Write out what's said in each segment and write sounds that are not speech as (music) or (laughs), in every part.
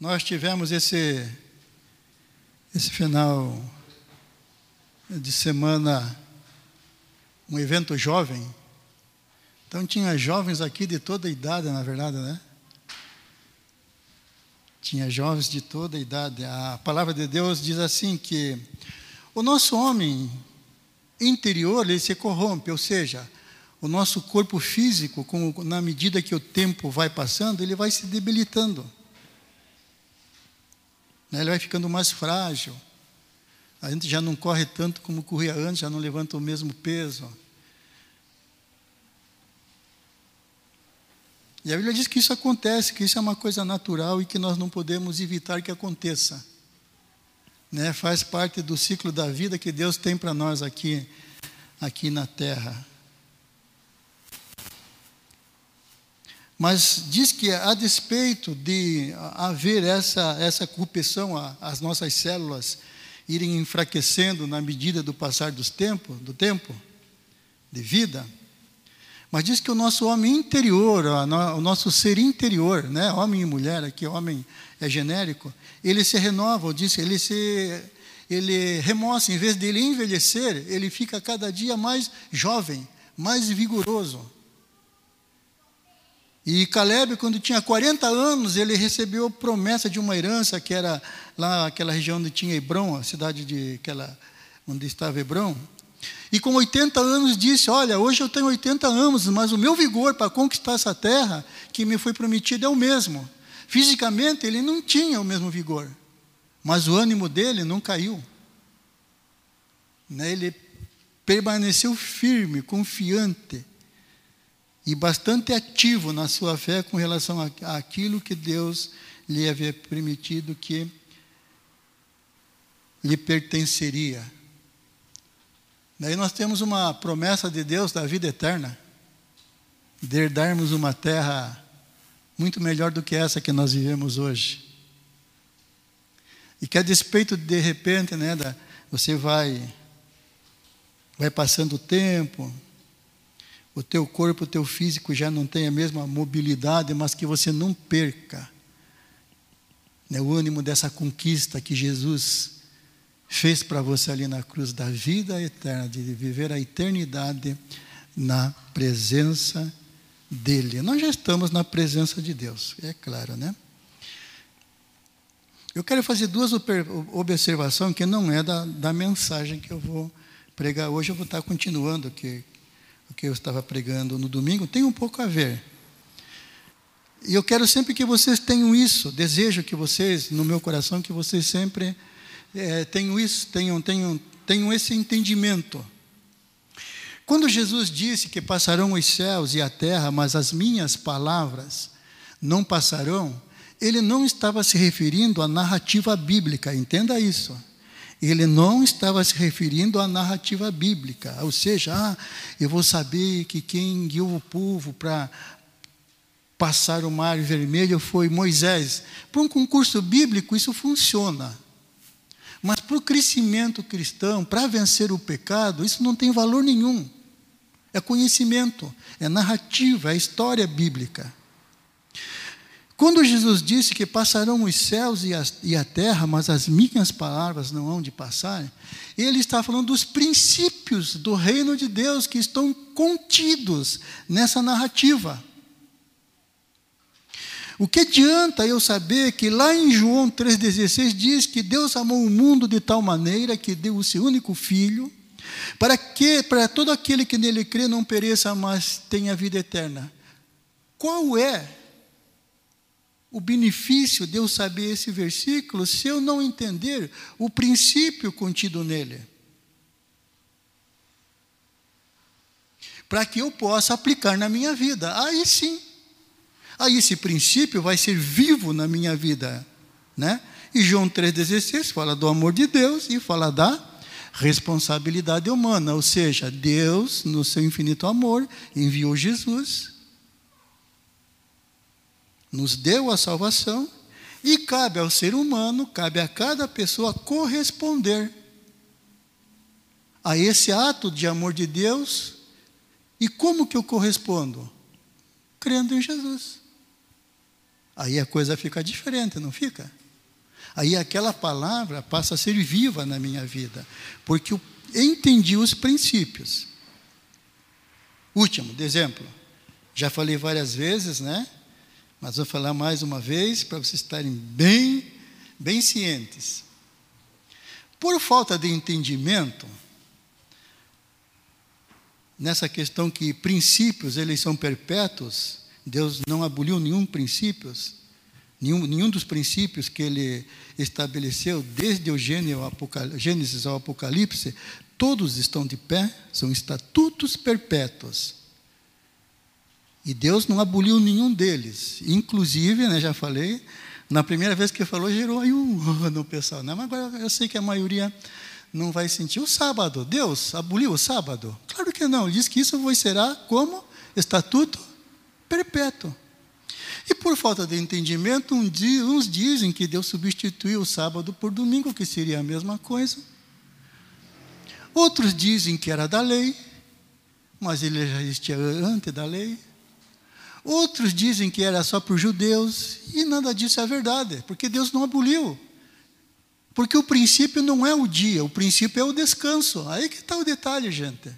Nós tivemos esse, esse final de semana um evento jovem. Então tinha jovens aqui de toda idade, na verdade, né? Tinha jovens de toda idade. A palavra de Deus diz assim que o nosso homem interior ele se corrompe, ou seja, o nosso corpo físico, com, na medida que o tempo vai passando, ele vai se debilitando. Né? Ele vai ficando mais frágil. A gente já não corre tanto como corria antes, já não levanta o mesmo peso. E a Bíblia diz que isso acontece, que isso é uma coisa natural e que nós não podemos evitar que aconteça. Né? Faz parte do ciclo da vida que Deus tem para nós aqui, aqui na terra. Mas diz que a despeito de haver essa, essa corrupção, as nossas células irem enfraquecendo na medida do passar dos tempos, do tempo de vida, mas diz que o nosso homem interior, o nosso ser interior, né, homem e mulher, aqui homem é genérico, ele se renova, diz, ele se ele remoça, em vez de ele envelhecer, ele fica cada dia mais jovem, mais vigoroso. E Caleb, quando tinha 40 anos, ele recebeu promessa de uma herança que era lá aquela região onde tinha Hebron, a cidade de aquela onde estava Hebron. E com 80 anos disse: Olha, hoje eu tenho 80 anos, mas o meu vigor para conquistar essa terra que me foi prometida é o mesmo. Fisicamente ele não tinha o mesmo vigor, mas o ânimo dele não caiu. Né, ele permaneceu firme, confiante e bastante ativo na sua fé com relação àquilo que Deus lhe havia permitido que lhe pertenceria. Daí nós temos uma promessa de Deus da vida eterna, de herdarmos uma terra muito melhor do que essa que nós vivemos hoje. E que a despeito de, de repente, né, da, você vai vai passando o tempo, o teu corpo, o teu físico já não tem a mesma mobilidade, mas que você não perca né, o ânimo dessa conquista que Jesus fez para você ali na cruz da vida eterna, de viver a eternidade na presença dele. Nós já estamos na presença de Deus, é claro, né? Eu quero fazer duas observações que não é da, da mensagem que eu vou pregar hoje. Eu vou estar continuando que o que eu estava pregando no domingo, tem um pouco a ver. E eu quero sempre que vocês tenham isso, desejo que vocês, no meu coração, que vocês sempre é, tenham isso, tenham, tenham, tenham esse entendimento. Quando Jesus disse que passarão os céus e a terra, mas as minhas palavras não passarão, ele não estava se referindo à narrativa bíblica, entenda isso ele não estava se referindo à narrativa bíblica, ou seja, ah, eu vou saber que quem guiou o povo para passar o mar vermelho foi Moisés. Para um concurso bíblico, isso funciona. Mas para o crescimento cristão, para vencer o pecado, isso não tem valor nenhum. É conhecimento, é narrativa, é história bíblica. Quando Jesus disse que passarão os céus e a, e a, terra, mas as minhas palavras não hão de passar, ele está falando dos princípios do reino de Deus que estão contidos nessa narrativa. O que adianta eu saber que lá em João 3,16 diz que Deus amou o mundo de tal maneira que deu o seu único filho, para que para todo aquele que nele crê não pereça, mas tenha vida eterna. Qual é o benefício de eu saber esse versículo se eu não entender o princípio contido nele. Para que eu possa aplicar na minha vida. Aí sim. Aí esse princípio vai ser vivo na minha vida, né? E João 3:16 fala do amor de Deus e fala da responsabilidade humana, ou seja, Deus, no seu infinito amor, enviou Jesus nos deu a salvação e cabe ao ser humano, cabe a cada pessoa corresponder a esse ato de amor de Deus. E como que eu correspondo? Crendo em Jesus. Aí a coisa fica diferente, não fica? Aí aquela palavra passa a ser viva na minha vida, porque eu entendi os princípios. Último, exemplo, já falei várias vezes, né? Mas vou falar mais uma vez para vocês estarem bem, bem cientes. Por falta de entendimento, nessa questão que princípios eles são perpétuos, Deus não aboliu nenhum princípios, nenhum, nenhum dos princípios que ele estabeleceu desde o Gênesis ao Apocalipse, todos estão de pé, são estatutos perpétuos. E Deus não aboliu nenhum deles. Inclusive, né, já falei, na primeira vez que falou, gerou aí um (laughs) no pessoal. Não, mas agora eu sei que a maioria não vai sentir. O sábado, Deus aboliu o sábado? Claro que não. Ele diz que isso será como estatuto perpétuo. E por falta de entendimento, uns dizem que Deus substituiu o sábado por domingo, que seria a mesma coisa. Outros dizem que era da lei, mas ele já existia antes da lei. Outros dizem que era só para os judeus, e nada disso é verdade, porque Deus não aboliu. Porque o princípio não é o dia, o princípio é o descanso. Aí que está o detalhe, gente.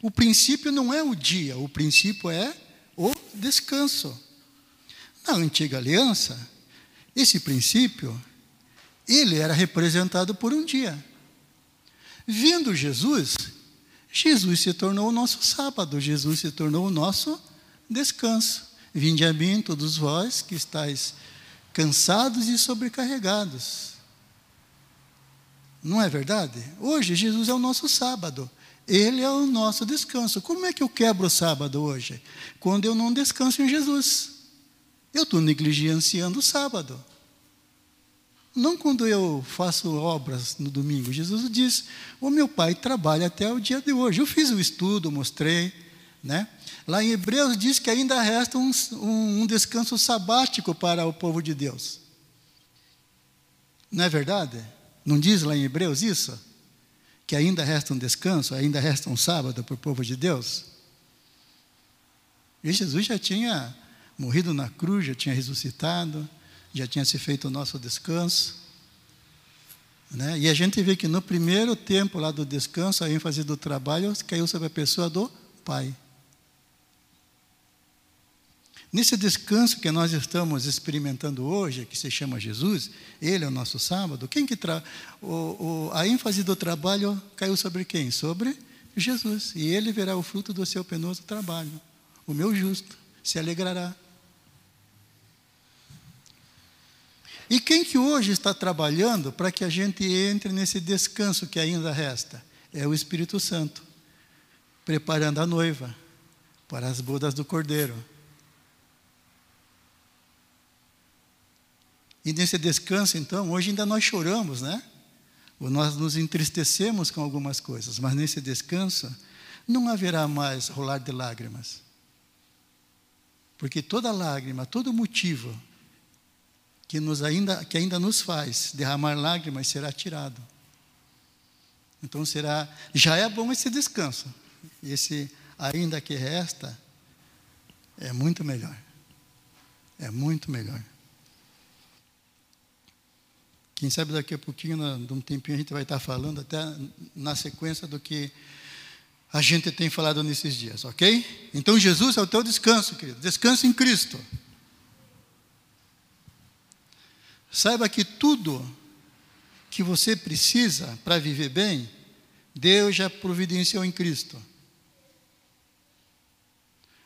O princípio não é o dia, o princípio é o descanso. Na antiga aliança, esse princípio, ele era representado por um dia. Vindo Jesus, Jesus se tornou o nosso sábado, Jesus se tornou o nosso descanso. Vinde a mim, todos vós que estáis cansados e sobrecarregados. Não é verdade? Hoje, Jesus é o nosso sábado. Ele é o nosso descanso. Como é que eu quebro o sábado hoje? Quando eu não descanso em Jesus. Eu estou negligenciando o sábado. Não quando eu faço obras no domingo. Jesus diz: O meu pai trabalha até o dia de hoje. Eu fiz o estudo, mostrei. Né? Lá em Hebreus diz que ainda resta um, um, um descanso sabático para o povo de Deus. Não é verdade? Não diz lá em Hebreus isso? Que ainda resta um descanso, ainda resta um sábado para o povo de Deus? E Jesus já tinha morrido na cruz, já tinha ressuscitado, já tinha se feito o nosso descanso. Né? E a gente vê que no primeiro tempo lá do descanso, a ênfase do trabalho caiu sobre a pessoa do Pai. Nesse descanso que nós estamos experimentando hoje, que se chama Jesus, Ele é o nosso sábado, quem que tra... O, o, a ênfase do trabalho caiu sobre quem? Sobre Jesus. E Ele verá o fruto do seu penoso trabalho. O meu justo se alegrará. E quem que hoje está trabalhando para que a gente entre nesse descanso que ainda resta? É o Espírito Santo, preparando a noiva para as bodas do Cordeiro. E nesse descanso, então, hoje ainda nós choramos, né? Ou nós nos entristecemos com algumas coisas, mas nesse descanso não haverá mais rolar de lágrimas. Porque toda lágrima, todo motivo que, nos ainda, que ainda nos faz derramar lágrimas será tirado. Então será, já é bom esse descanso. Esse ainda que resta é muito melhor. É muito melhor. Quem sabe daqui a pouquinho, de um tempinho, a gente vai estar falando até na sequência do que a gente tem falado nesses dias, ok? Então Jesus é o teu descanso, querido. Descanso em Cristo. Saiba que tudo que você precisa para viver bem, Deus já providenciou em Cristo.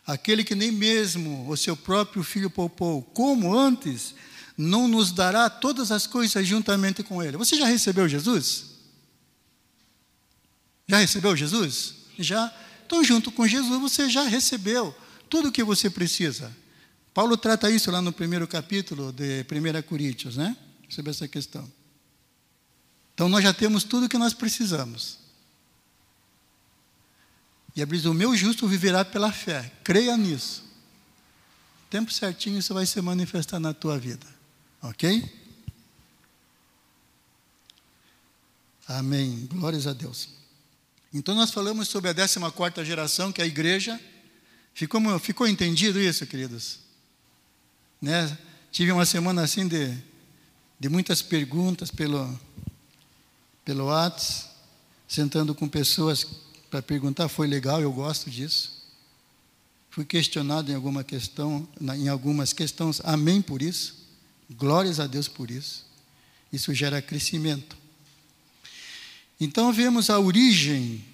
Aquele que nem mesmo o seu próprio filho poupou, como antes não nos dará todas as coisas juntamente com Ele. Você já recebeu Jesus? Já recebeu Jesus? Já. Então, junto com Jesus, você já recebeu tudo o que você precisa. Paulo trata isso lá no primeiro capítulo de 1 Coríntios, né? Sobre essa questão. Então, nós já temos tudo o que nós precisamos. E a diz: O meu justo viverá pela fé. Creia nisso. Tempo certinho isso vai se manifestar na tua vida. Ok? Amém. Glórias a Deus. Então nós falamos sobre a 14 geração, que é a igreja. Ficou, ficou entendido isso, queridos? Né? tive uma semana assim de, de muitas perguntas pelo, pelo WhatsApp, sentando com pessoas para perguntar, foi legal, eu gosto disso. Fui questionado em alguma questão, em algumas questões, amém por isso. Glórias a Deus por isso. Isso gera crescimento. Então vemos a origem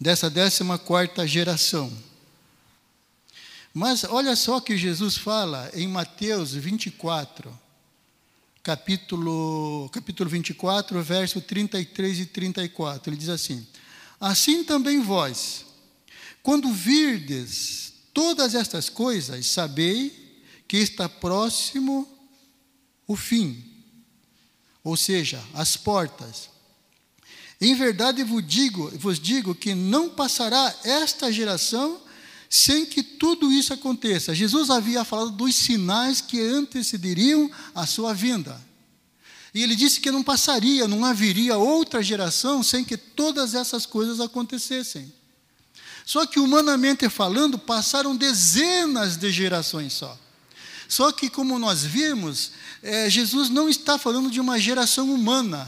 dessa décima quarta geração. Mas olha só que Jesus fala em Mateus 24, capítulo, capítulo 24, verso 33 e 34. Ele diz assim: Assim também vós, quando virdes todas estas coisas, sabei que está próximo o fim, ou seja, as portas. Em verdade vos digo, vos digo que não passará esta geração sem que tudo isso aconteça. Jesus havia falado dos sinais que antecederiam a sua vinda. E ele disse que não passaria, não haveria outra geração sem que todas essas coisas acontecessem. Só que, humanamente falando, passaram dezenas de gerações só. Só que, como nós vimos, é, Jesus não está falando de uma geração humana.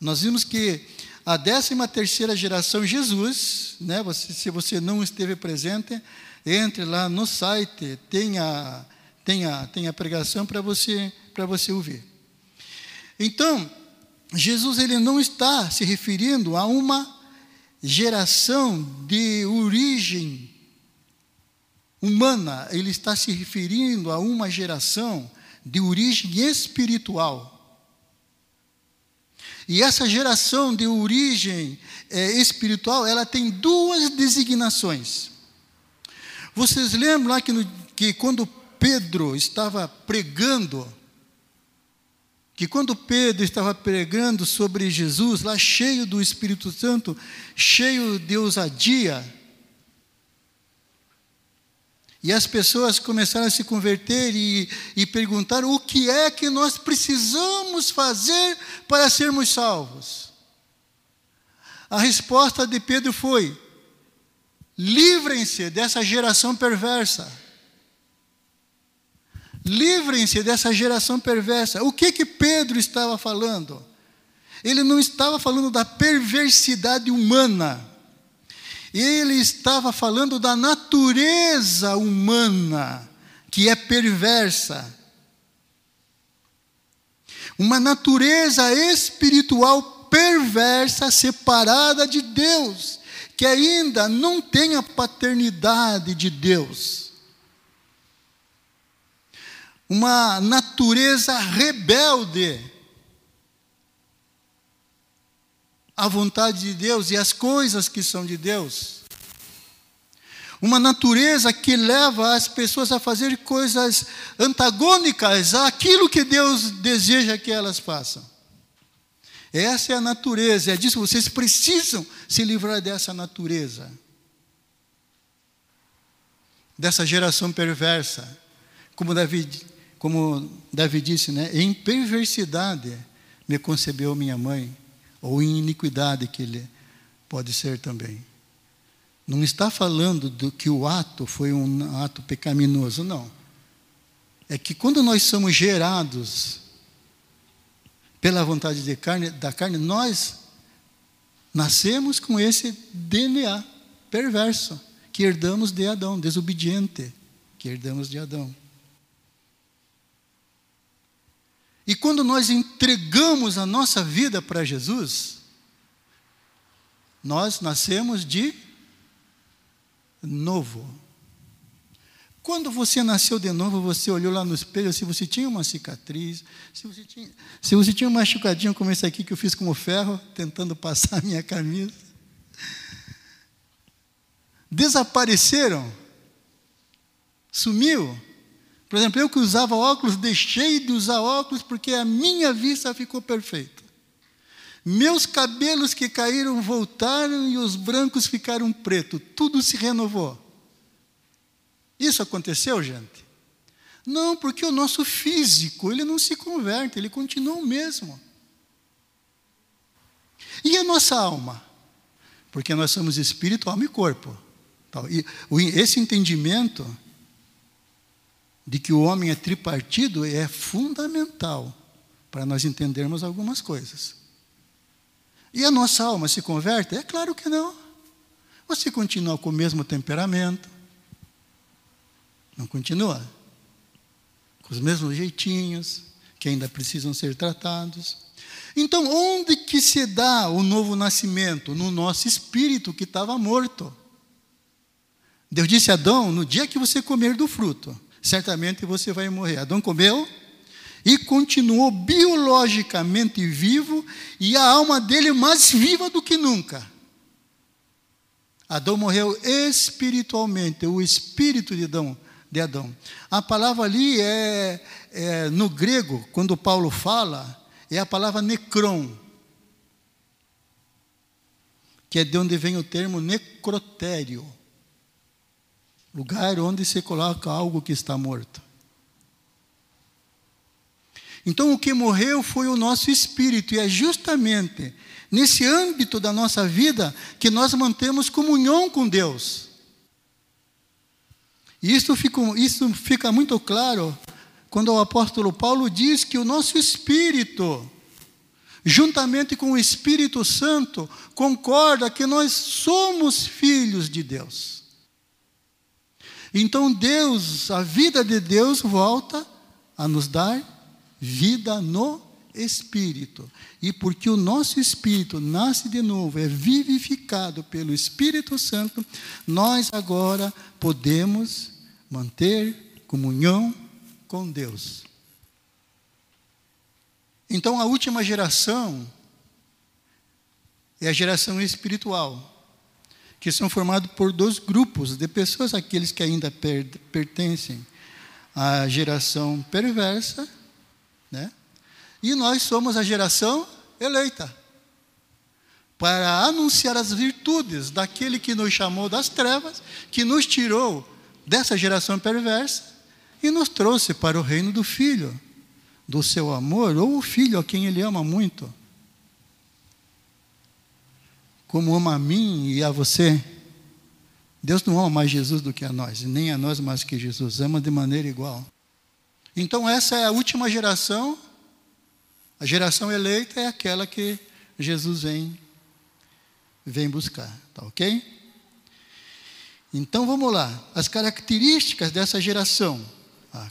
Nós vimos que a décima terceira geração Jesus, né, você, se você não esteve presente, entre lá no site, tem a, tem a, tem a pregação para você, você ouvir. Então, Jesus ele não está se referindo a uma geração de origem humana, ele está se referindo a uma geração de origem espiritual. E essa geração de origem é, espiritual, ela tem duas designações. Vocês lembram lá que, no, que quando Pedro estava pregando, que quando Pedro estava pregando sobre Jesus, lá cheio do Espírito Santo, cheio de ousadia, e as pessoas começaram a se converter e, e perguntar o que é que nós precisamos fazer para sermos salvos. A resposta de Pedro foi: livrem-se dessa geração perversa. Livrem-se dessa geração perversa. O que que Pedro estava falando? Ele não estava falando da perversidade humana. Ele estava falando da natureza humana, que é perversa. Uma natureza espiritual perversa, separada de Deus, que ainda não tem a paternidade de Deus. Uma natureza rebelde a vontade de Deus e as coisas que são de Deus. Uma natureza que leva as pessoas a fazer coisas antagônicas àquilo que Deus deseja que elas façam. Essa é a natureza, é disso vocês precisam se livrar dessa natureza. Dessa geração perversa. Como Davi, como Davi disse, né? Em perversidade me concebeu minha mãe ou em iniquidade que ele pode ser também. Não está falando do que o ato foi um ato pecaminoso, não. É que quando nós somos gerados pela vontade de carne, da carne, nós nascemos com esse DNA perverso que herdamos de Adão, desobediente, que herdamos de Adão. E quando nós entregamos a nossa vida para Jesus, nós nascemos de novo. Quando você nasceu de novo, você olhou lá no espelho, se você tinha uma cicatriz, se você tinha, se você tinha um machucadinho como esse aqui que eu fiz com o ferro, tentando passar a minha camisa, desapareceram, sumiu. Por exemplo, eu que usava óculos, deixei de usar óculos porque a minha vista ficou perfeita. Meus cabelos que caíram voltaram e os brancos ficaram pretos. Tudo se renovou. Isso aconteceu, gente? Não, porque o nosso físico, ele não se converte, ele continua o mesmo. E a nossa alma? Porque nós somos espírito, alma e corpo. Esse entendimento de que o homem é tripartido é fundamental para nós entendermos algumas coisas. E a nossa alma se converte? É claro que não. Você continua com o mesmo temperamento. Não continua? Com os mesmos jeitinhos, que ainda precisam ser tratados. Então, onde que se dá o novo nascimento? No nosso espírito que estava morto. Deus disse a Adão: no dia que você comer do fruto, certamente você vai morrer. Adão comeu e continuou biologicamente vivo e a alma dele mais viva do que nunca. Adão morreu espiritualmente, o espírito de Adão. De Adão. A palavra ali é, é no grego, quando Paulo fala, é a palavra necron, que é de onde vem o termo necrotério lugar onde se coloca algo que está morto. Então, o que morreu foi o nosso espírito, e é justamente nesse âmbito da nossa vida que nós mantemos comunhão com Deus. E isso fica, isso fica muito claro quando o apóstolo Paulo diz que o nosso espírito, juntamente com o Espírito Santo, concorda que nós somos filhos de Deus. Então Deus, a vida de Deus volta a nos dar vida no Espírito. E porque o nosso espírito nasce de novo, é vivificado pelo Espírito Santo, nós agora podemos manter comunhão com Deus. Então a última geração é a geração espiritual que são formados por dois grupos de pessoas, aqueles que ainda per pertencem à geração perversa, né? E nós somos a geração eleita para anunciar as virtudes daquele que nos chamou das trevas, que nos tirou dessa geração perversa e nos trouxe para o reino do Filho, do seu amor, ou o Filho a quem ele ama muito como ama a mim e a você. Deus não ama mais Jesus do que a nós, nem a nós mais que Jesus, ama de maneira igual. Então, essa é a última geração, a geração eleita é aquela que Jesus vem, vem buscar, tá ok? Então vamos lá, as características dessa geração.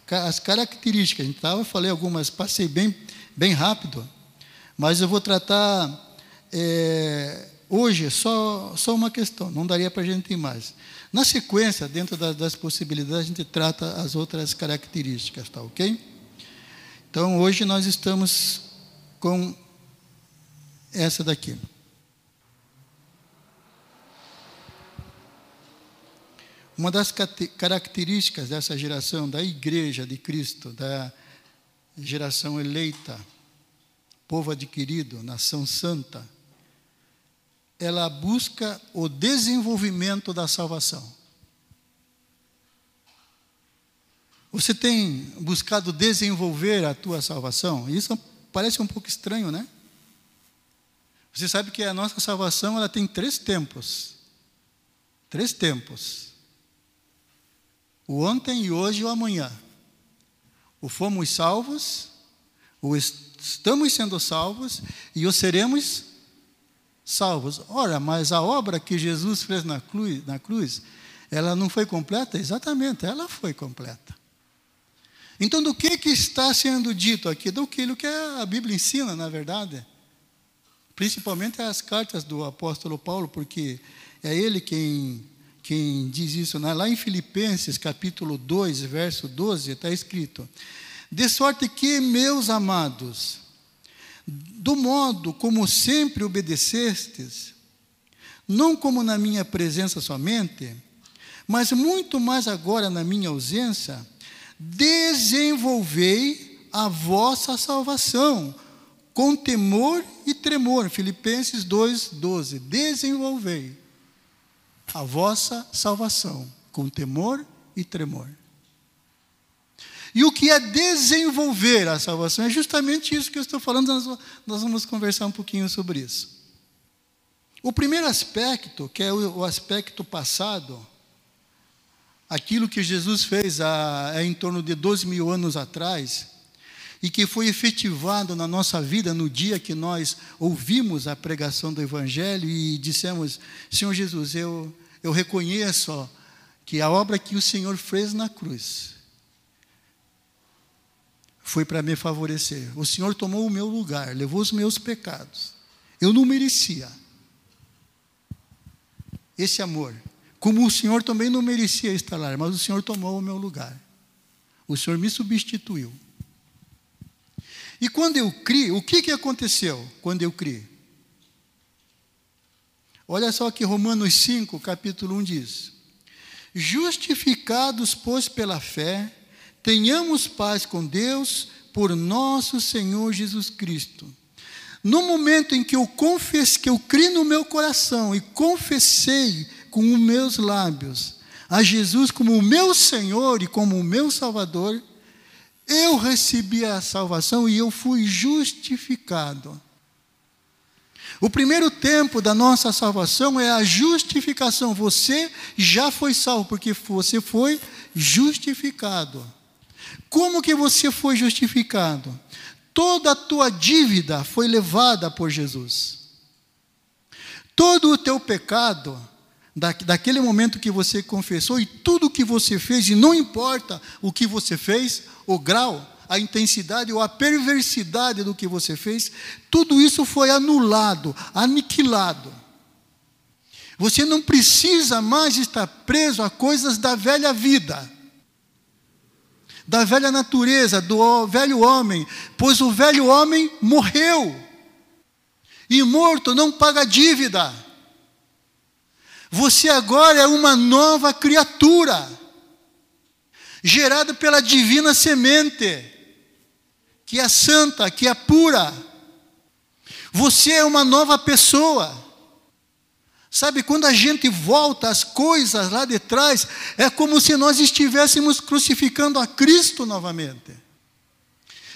As características, então, eu falei algumas, passei bem, bem rápido, mas eu vou tratar é, Hoje, só, só uma questão, não daria para a gente ir mais. Na sequência, dentro das, das, possibilidades, a gente trata as outras características, tá ok? Então, hoje nós estamos com essa daqui. Uma das características dessa geração, da igreja de Cristo, da geração eleita, povo adquirido, nação santa, ela busca o desenvolvimento da salvação. Você tem buscado desenvolver a tua salvação? Isso parece um pouco estranho, né? Você sabe que a nossa salvação ela tem três tempos. Três tempos. O ontem e hoje e o amanhã. O fomos salvos, o estamos sendo salvos e o seremos salvos. Ora, mas a obra que Jesus fez na cruz, na cruz, ela não foi completa? Exatamente, ela foi completa. Então, do que, que está sendo dito aqui? Do que a Bíblia ensina, na verdade. Principalmente as cartas do apóstolo Paulo, porque é ele quem, quem diz isso. Né? Lá em Filipenses, capítulo 2, verso 12, está escrito: De sorte que, meus amados, do modo como sempre obedecestes, não como na minha presença somente, mas muito mais agora na minha ausência, desenvolvei a vossa salvação com temor e tremor. Filipenses 2:12. Desenvolvei a vossa salvação com temor e tremor. E o que é desenvolver a salvação? É justamente isso que eu estou falando, nós, vamos conversar um pouquinho sobre isso. O primeiro aspecto, que é o, o aspecto passado, aquilo que Jesus fez há, é em torno de 12 mil anos atrás, e que foi efetivado na nossa vida no dia que nós ouvimos a pregação do Evangelho e dissemos: Senhor Jesus, eu, eu reconheço que a obra que o Senhor fez na cruz foi para me favorecer. O Senhor tomou o meu lugar, levou os meus pecados. Eu não merecia esse amor. Como o Senhor também não merecia estar lá, mas o Senhor tomou o meu lugar. O Senhor me substituiu. E quando eu criei, o que, que aconteceu quando eu criei? Olha só que Romanos 5, capítulo 1 diz: Justificados, pois, pela fé, tenhamos paz com Deus por nosso Senhor Jesus Cristo. No momento em que eu confessei, que eu criei no meu coração e confessei com os meus lábios a Jesus como o meu Senhor e como o meu Salvador, eu recebi a salvação e eu fui justificado. O primeiro tempo da nossa salvação é a justificação. Você já foi salvo porque você foi justificado. Como que você foi justificado? Toda a tua dívida foi levada por Jesus. Todo o teu pecado da, daquele momento que você confessou e tudo que você fez, e não importa o que você fez, o grau, a intensidade ou a perversidade do que você fez, tudo isso foi anulado, aniquilado. Você não precisa mais estar preso a coisas da velha vida, da velha natureza, do velho homem, pois o velho homem morreu. E morto não paga dívida. Você agora é uma nova criatura, gerada pela divina semente, que é santa, que é pura. Você é uma nova pessoa. Sabe, quando a gente volta às coisas lá de trás, é como se nós estivéssemos crucificando a Cristo novamente.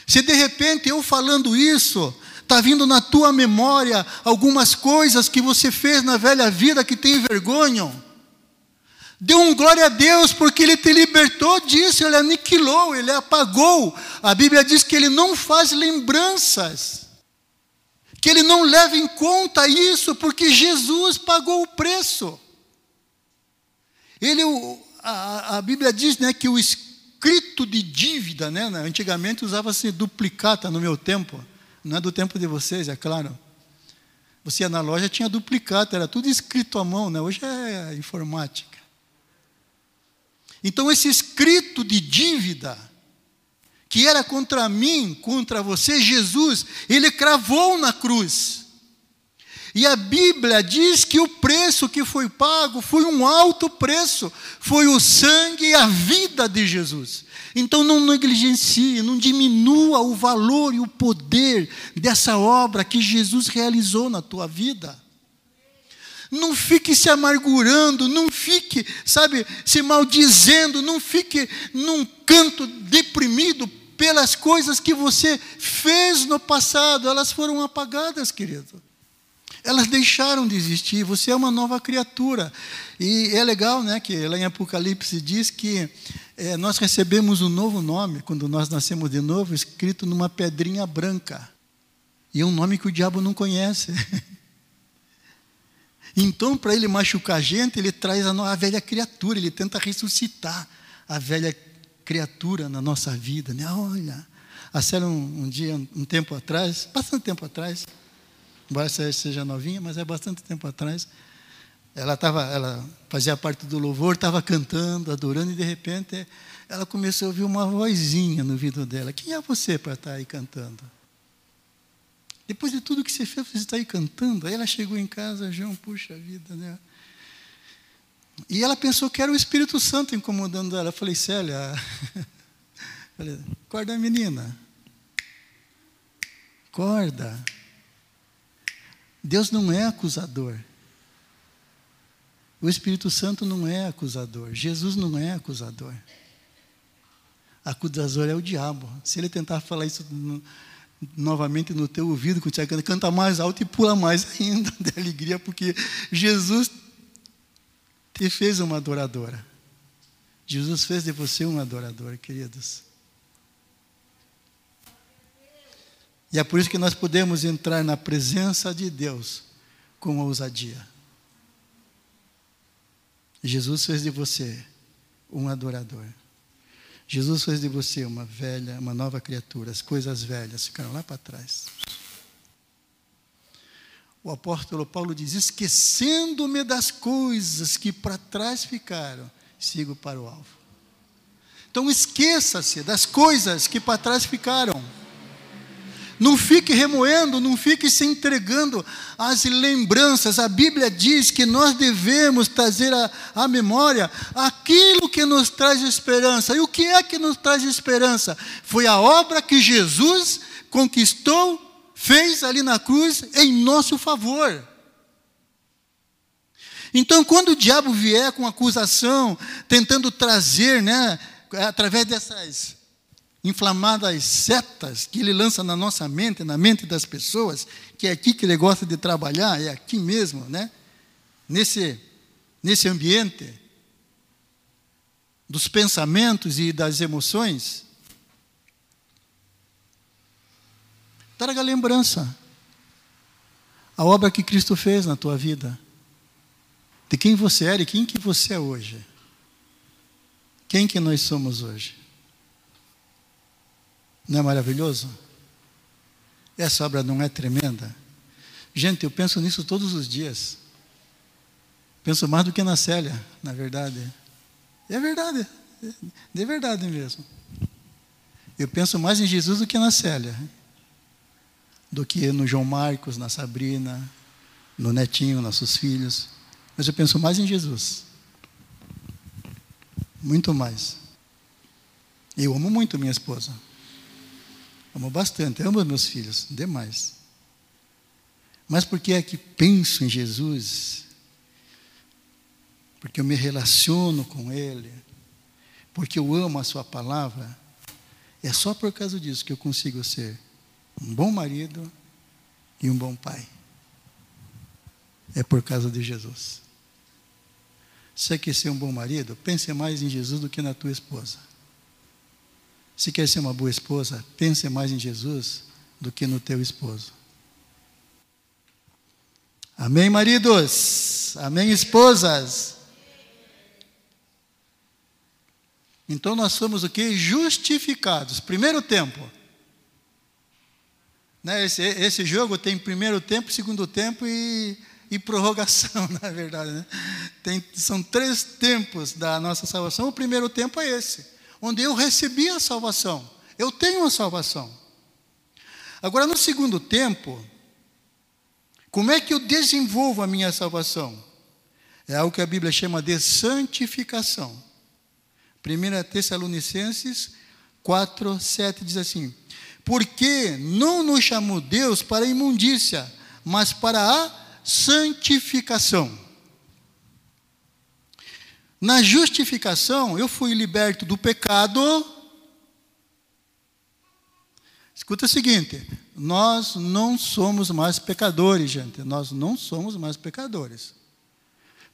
Se de repente eu falando isso, Está vindo na tua memória algumas coisas que você fez na velha vida que tem vergonha. Dê um glória a Deus, porque Ele te libertou disso, Ele aniquilou, Ele apagou. A Bíblia diz que Ele não faz lembranças, que Ele não leva em conta isso, porque Jesus pagou o preço. Ele, a, a Bíblia diz né, que o escrito de dívida, né, antigamente usava-se duplicata no meu tempo. Não é do tempo de vocês, é claro. Você ia na loja, tinha duplicata, era tudo escrito à mão, né? hoje é informática. Então, esse escrito de dívida, que era contra mim, contra você, Jesus, ele cravou na cruz. E a Bíblia diz que o preço que foi pago foi um alto preço, foi o sangue e a vida de Jesus. Então não negligencie, não diminua o valor e o poder dessa obra que Jesus realizou na tua vida. Não fique se amargurando, não fique, sabe, se maldizendo, não fique num canto deprimido pelas coisas que você fez no passado, elas foram apagadas, querido. Elas deixaram de existir, você é uma nova criatura. E é legal, né, que lá em Apocalipse diz que é, nós recebemos um novo nome, quando nós nascemos de novo, escrito numa pedrinha branca. E é um nome que o diabo não conhece. (laughs) então, para ele machucar a gente, ele traz a, velha criatura, ele tenta ressuscitar a velha criatura na nossa vida. Né? Olha, a Célia, um, um dia, um tempo atrás, bastante tempo atrás, embora seja novinha, mas é bastante tempo atrás. Ela tava, ela fazia parte do louvor, estava cantando, adorando, e de repente ela começou a ouvir uma vozinha no ouvido dela. Quem é você para estar tá aí cantando? Depois de tudo que você fez, você está aí cantando. Aí ela chegou em casa, João, puxa vida, né? E ela pensou que era o Espírito Santo incomodando ela. Eu falei, Célia, (laughs) acorda menina. Acorda. Deus não é acusador. O Espírito Santo não é acusador. Jesus não é acusador. Acusador é o diabo. Se ele tentar falar isso no, novamente no teu ouvido, você canta mais alto e pula mais ainda (laughs) de alegria, porque Jesus te fez uma adoradora. Jesus fez de você um adorador, queridos. E é por isso que nós podemos entrar na presença de Deus com ousadia. Jesus fez de você um adorador. Jesus fez de você uma velha, uma nova criatura. As coisas velhas ficaram lá para trás. O apóstolo Paulo diz: esquecendo-me das coisas que para trás ficaram, sigo para o alvo. Então esqueça-se das coisas que para trás ficaram. Não fique remoendo, não fique se entregando às lembranças. A Bíblia diz que nós devemos trazer à, memória aquilo que nos traz esperança. E o que é que nos traz esperança? Foi a obra que Jesus conquistou, fez ali na cruz em nosso favor. Então, quando o diabo vier com acusação, tentando trazer, né, através dessas inflamadas setas que ele lança na nossa mente, na mente das pessoas, que é aqui que ele gosta de trabalhar, é aqui mesmo, né? Nesse, nesse ambiente dos pensamentos e das emoções. Traga lembrança a obra que Cristo fez na tua vida, de quem você era e quem que você é hoje. Quem que nós somos hoje? Não é maravilhoso? Essa obra não é tremenda? Gente, eu penso nisso todos os dias. Penso mais do que na Célia, na verdade. É verdade, de verdade mesmo. Eu penso mais em Jesus do que na Célia, do que no João Marcos, na Sabrina, no Netinho, nossos filhos. Mas eu penso mais em Jesus. Muito mais. Eu amo muito minha esposa. Amo bastante, amo meus filhos, demais. Mas porque é que penso em Jesus? Porque eu me relaciono com Ele, porque eu amo a Sua palavra, é só por causa disso que eu consigo ser um bom marido e um bom pai. É por causa de Jesus. Se quer ser um bom marido, pense mais em Jesus do que na tua esposa. Se quer ser uma boa esposa, pense mais em Jesus do que no teu esposo. Amém, maridos? Amém, esposas? Então nós somos o que? Justificados. Primeiro tempo. Né? Esse, esse jogo tem primeiro tempo, segundo tempo e, e prorrogação, (laughs) na verdade. Né? Tem, são três tempos da nossa salvação. O primeiro tempo é esse onde eu recebi a salvação. Eu tenho a salvação. Agora, no segundo tempo, como é que eu desenvolvo a minha salvação? É algo que a Bíblia chama de santificação. 1 Tessalonicenses 4, 7 diz assim: Porque não nos chamou Deus para a imundícia, mas para a santificação. Na justificação, eu fui liberto do pecado. Escuta o seguinte: nós não somos mais pecadores, gente. Nós não somos mais pecadores.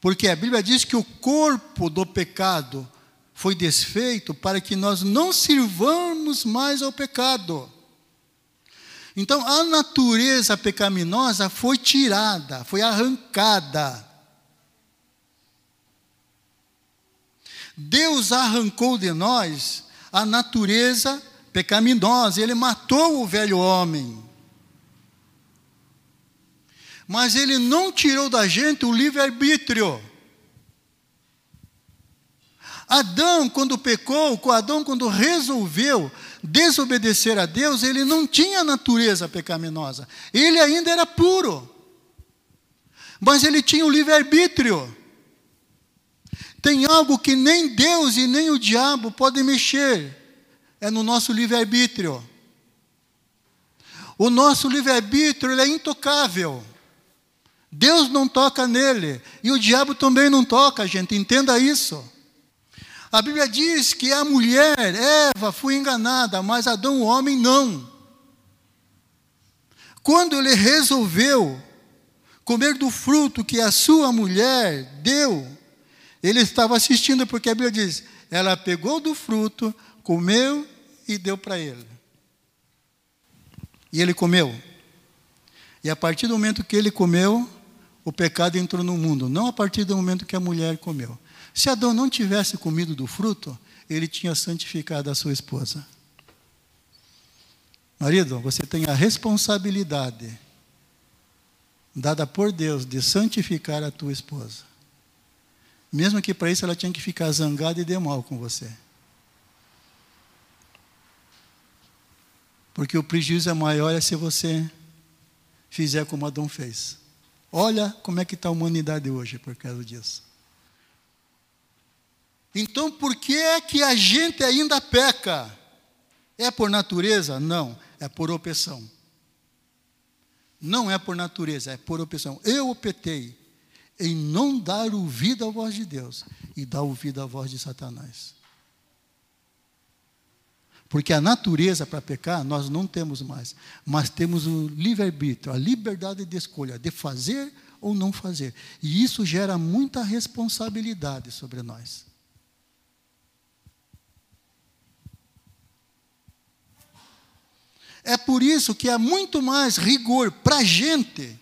Porque a Bíblia diz que o corpo do pecado foi desfeito para que nós não sirvamos mais ao pecado. Então, a natureza pecaminosa foi tirada, foi arrancada. Deus arrancou de nós a natureza pecaminosa, ele matou o velho homem. Mas ele não tirou da gente o livre-arbítrio. Adão, quando pecou, Adão, quando resolveu desobedecer a Deus, ele não tinha natureza pecaminosa. Ele ainda era puro. Mas ele tinha o livre-arbítrio. Tem algo que nem Deus e nem o diabo podem mexer. É no nosso livre-arbítrio. O nosso livre-arbítrio é intocável. Deus não toca nele. E o diabo também não toca, gente. Entenda isso. A Bíblia diz que a mulher, Eva, foi enganada, mas Adão, o homem, não. Quando ele resolveu comer do fruto que a sua mulher deu, ele estava assistindo, porque a Bíblia diz: ela pegou do fruto, comeu e deu para ele. E ele comeu. E a partir do momento que ele comeu, o pecado entrou no mundo, não a partir do momento que a mulher comeu. Se Adão não tivesse comido do fruto, ele tinha santificado a sua esposa. Marido, você tem a responsabilidade dada por Deus de santificar a tua esposa. Mesmo que para isso ela tinha que ficar zangada e de mal com você. Porque o prejuízo é maior é se você fizer como Adão fez. Olha como é que está a humanidade hoje por causa disso. Então, por que é que a gente ainda peca? É por natureza? Não, é por opção. Não é por natureza, é por opção. Eu optei em não dar ouvido à voz de Deus e dar ouvido à voz de Satanás. Porque a natureza para pecar nós não temos mais, mas temos o livre-arbítrio, a liberdade de escolha, de fazer ou não fazer. E isso gera muita responsabilidade sobre nós. É por isso que há muito mais rigor para a gente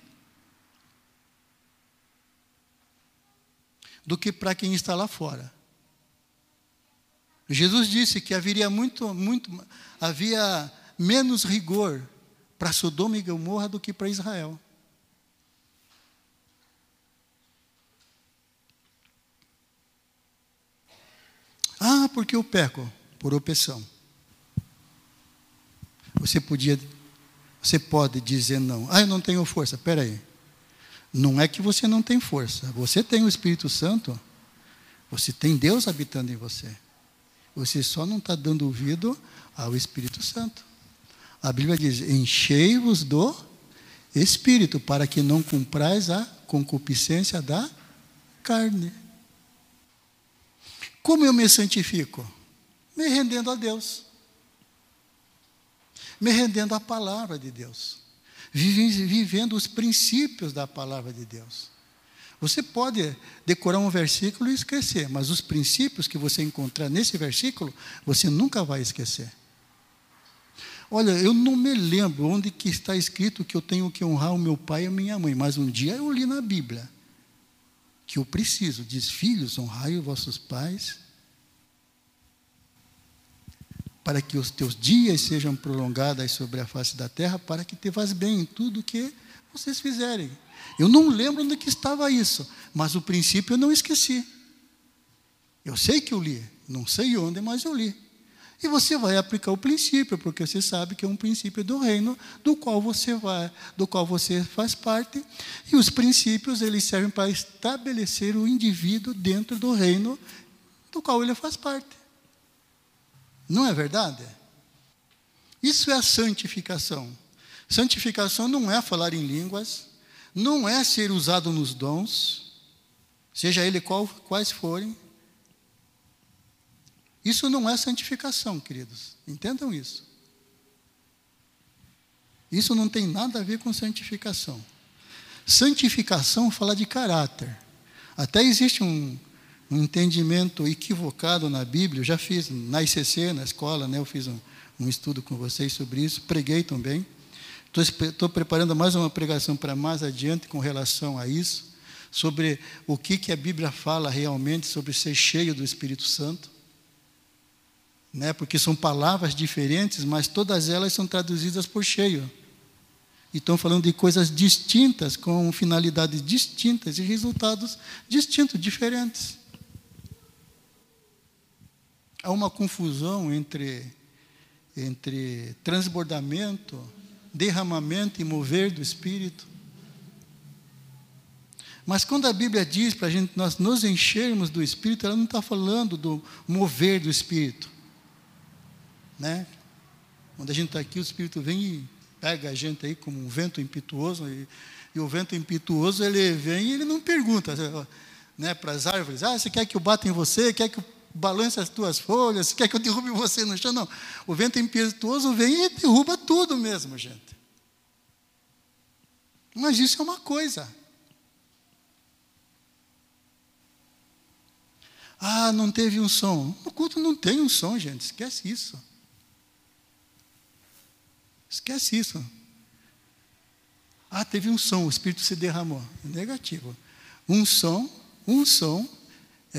do que para quem está lá fora. Jesus disse que haveria muito, muito, havia menos rigor para Sodoma e Gomorra do que para Israel. Ah, porque eu peco por opção. Você podia, você pode dizer não. Ah, eu não tenho força. Espera aí. Não é que você não tem força. Você tem o Espírito Santo. Você tem Deus habitando em você. Você só não está dando ouvido ao Espírito Santo. A Bíblia diz: enchei-vos do Espírito, para que não cumprais a concupiscência da carne. Como eu me santifico? Me rendendo a Deus me rendendo à palavra de Deus, vivendo os princípios da palavra de Deus. Você pode decorar um versículo e esquecer, mas os princípios que você encontrar nesse versículo, você nunca vai esquecer. Olha, eu não me lembro onde que está escrito que eu tenho que honrar o meu pai e a minha mãe, mas um dia eu li na Bíblia que eu preciso. Diz: Filhos, honrai os vossos pais para que os teus dias sejam prolongados sobre a face da terra, para que te vás bem em tudo que vocês fizerem. Eu não lembro onde que estava isso, mas o princípio eu não esqueci. Eu sei que eu li, não sei onde, mas eu li. E você vai aplicar o princípio, porque você sabe que é um princípio do reino do qual você vai, do qual você faz parte, e os princípios eles servem para estabelecer o indivíduo dentro do reino do qual ele faz parte. Não é verdade? Isso é a santificação. Santificação não é falar em línguas, não é ser usado nos dons, seja ele qual, quais forem. Isso não é santificação, queridos. Entendam isso. Isso não tem nada a ver com santificação. Santificação fala de caráter. Até existe um, um entendimento equivocado na Bíblia. Eu já fiz na ICC, na escola, né, eu fiz um, um estudo com vocês sobre isso, preguei também. Estou preparando mais uma pregação para mais adiante com relação a isso, sobre o que, que a Bíblia fala realmente sobre ser cheio do Espírito Santo. Né, porque são palavras diferentes, mas todas elas são traduzidas por cheio. E estão falando de coisas distintas, com finalidades distintas e resultados distintos, diferentes há uma confusão entre, entre transbordamento, derramamento e mover do Espírito. Mas quando a Bíblia diz para a gente nós nos enchermos do Espírito, ela não está falando do mover do Espírito. Né? Quando a gente está aqui, o Espírito vem e pega a gente aí como um vento impetuoso, e, e o vento impetuoso ele vem e ele não pergunta né, para as árvores: ah, você quer que eu bata em você? Quer que eu balance as tuas folhas, quer que eu derrube você no chão? Não. O vento impetuoso vem e derruba tudo mesmo, gente. Mas isso é uma coisa. Ah, não teve um som. No culto não tem um som, gente. Esquece isso. Esquece isso. Ah, teve um som, o Espírito se derramou. Negativo. Um som, um som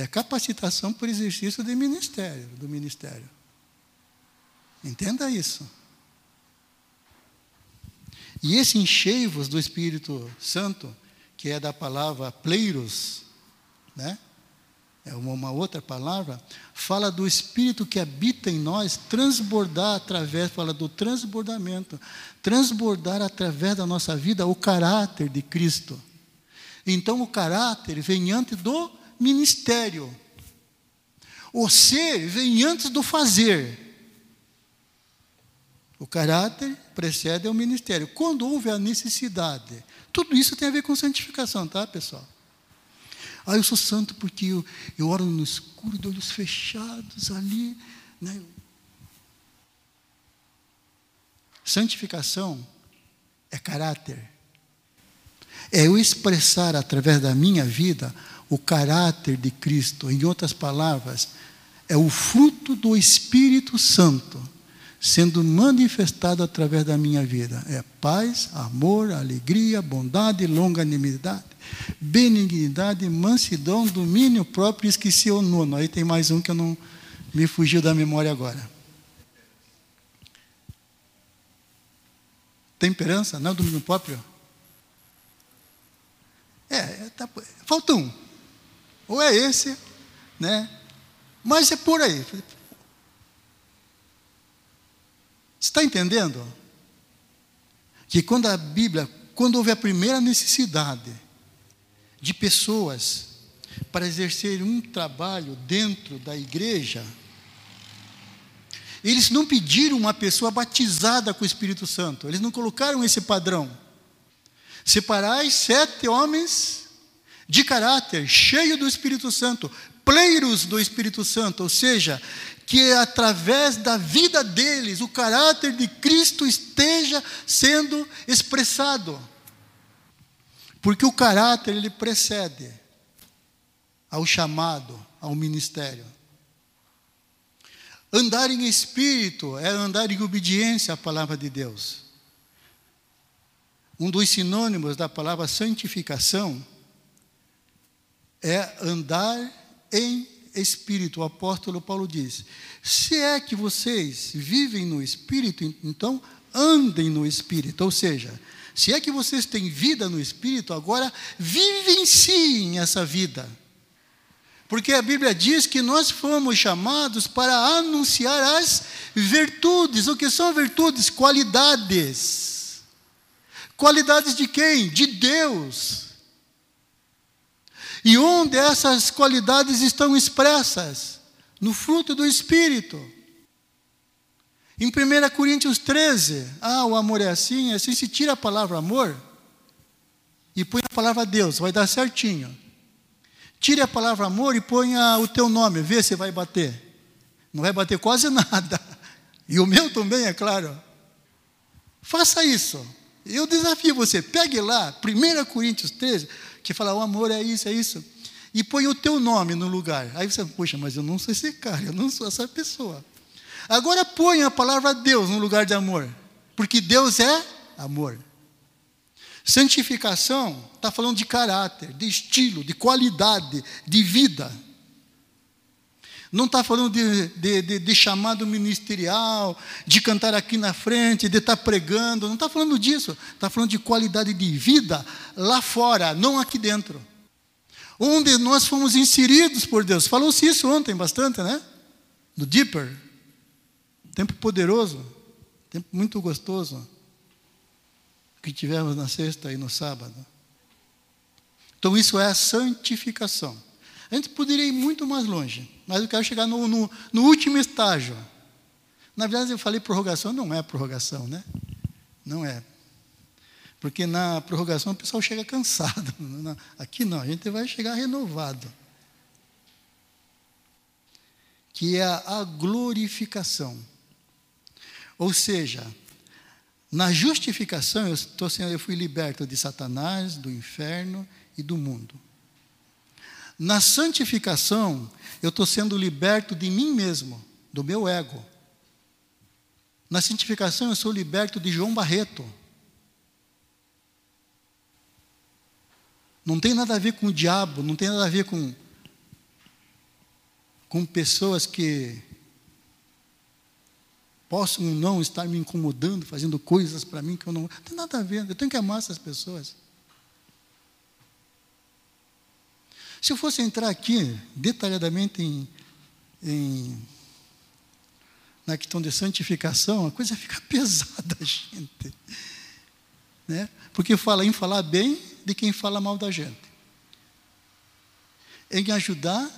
é capacitação por exercício do ministério, do ministério. Entenda isso. E esse encheivos do Espírito Santo, que é da palavra pleiros, né? É uma outra palavra, fala do Espírito que habita em nós, transbordar através, fala do transbordamento, transbordar através da nossa vida o caráter de Cristo. Então o caráter vem antes do ministério. O ser vem antes do fazer. O caráter precede o ministério. Quando houve a necessidade, tudo isso tem a ver com santificação, tá, pessoal? Ah, eu sou santo porque eu, eu oro no escuro, de olhos fechados ali. Né? Santificação é caráter. É eu expressar através da minha vida o caráter de Cristo. Em outras palavras, é o fruto do Espírito Santo sendo manifestado através da minha vida. É paz, amor, alegria, bondade, longanimidade, benignidade, mansidão, domínio próprio. Esqueci o nono. Aí tem mais um que eu não me fugiu da memória agora. Temperança, não domínio próprio? É, é tá, falta um. Ou é esse, né? Mas é por aí. Está entendendo? Que quando a Bíblia, quando houve a primeira necessidade de pessoas para exercer um trabalho dentro da igreja, eles não pediram uma pessoa batizada com o Espírito Santo, eles não colocaram esse padrão. Separai sete homens de caráter, cheio do Espírito Santo, pleiros do Espírito Santo, ou seja, que através da vida deles o caráter de Cristo esteja sendo expressado. Porque o caráter ele precede ao chamado, ao ministério. Andar em espírito é andar em obediência à palavra de Deus. Um dos sinônimos da palavra santificação é andar em espírito. O apóstolo Paulo diz: se é que vocês vivem no espírito, então andem no espírito. Ou seja, se é que vocês têm vida no espírito, agora vivenciem essa vida. Porque a Bíblia diz que nós fomos chamados para anunciar as virtudes. O que são virtudes? Qualidades. Qualidades de quem? De Deus. E onde essas qualidades estão expressas? No fruto do Espírito. Em 1 Coríntios 13, ah, o amor é assim, é assim se tira a palavra amor e põe a palavra Deus, vai dar certinho. Tire a palavra amor e ponha o teu nome, vê se vai bater. Não vai bater quase (laughs) nada. E o meu também, é claro. Faça isso. Eu desafio você, pegue lá, 1 Coríntios 13, que fala, o amor é isso, é isso. E põe o teu nome no lugar. Aí você, poxa, mas eu não sou esse cara, eu não sou essa pessoa. Agora põe a palavra Deus no lugar de amor. Porque Deus é amor. Santificação está falando de caráter, de estilo, de qualidade, de vida. Não está falando de, de, de, de, chamado ministerial, de cantar aqui na frente, de estar tá pregando. Não está falando disso. Está falando de qualidade de vida lá fora, não aqui dentro. Onde nós fomos inseridos por Deus. Falou-se isso ontem bastante, né? Do Deeper. Tempo poderoso. Tempo muito gostoso. Que tivemos na sexta e no sábado. Então, isso é a santificação. A gente poderia ir muito mais longe, mas eu quero chegar no, no, no último estágio. Na verdade, eu falei prorrogação, não é prorrogação, né? Não é. Porque na prorrogação o pessoal chega cansado. (laughs) Aqui não, a gente vai chegar renovado. Que é a glorificação. Ou seja, na justificação eu, estou, eu fui liberto de Satanás, do inferno e do mundo. Na santificação, eu estou sendo liberto de mim mesmo, do meu ego. Na santificação, eu sou liberto de João Barreto. Não tem nada a ver com o diabo, não tem nada a ver com, com pessoas que possam ou não estar me incomodando, fazendo coisas para mim que eu não. Não tem nada a ver, eu tenho que amar essas pessoas. Se eu fosse entrar aqui detalhadamente em, em, na questão de santificação, a coisa fica (laughs) pesada, gente. Né? Porque fala em falar bem de quem fala mal da gente. Em ajudar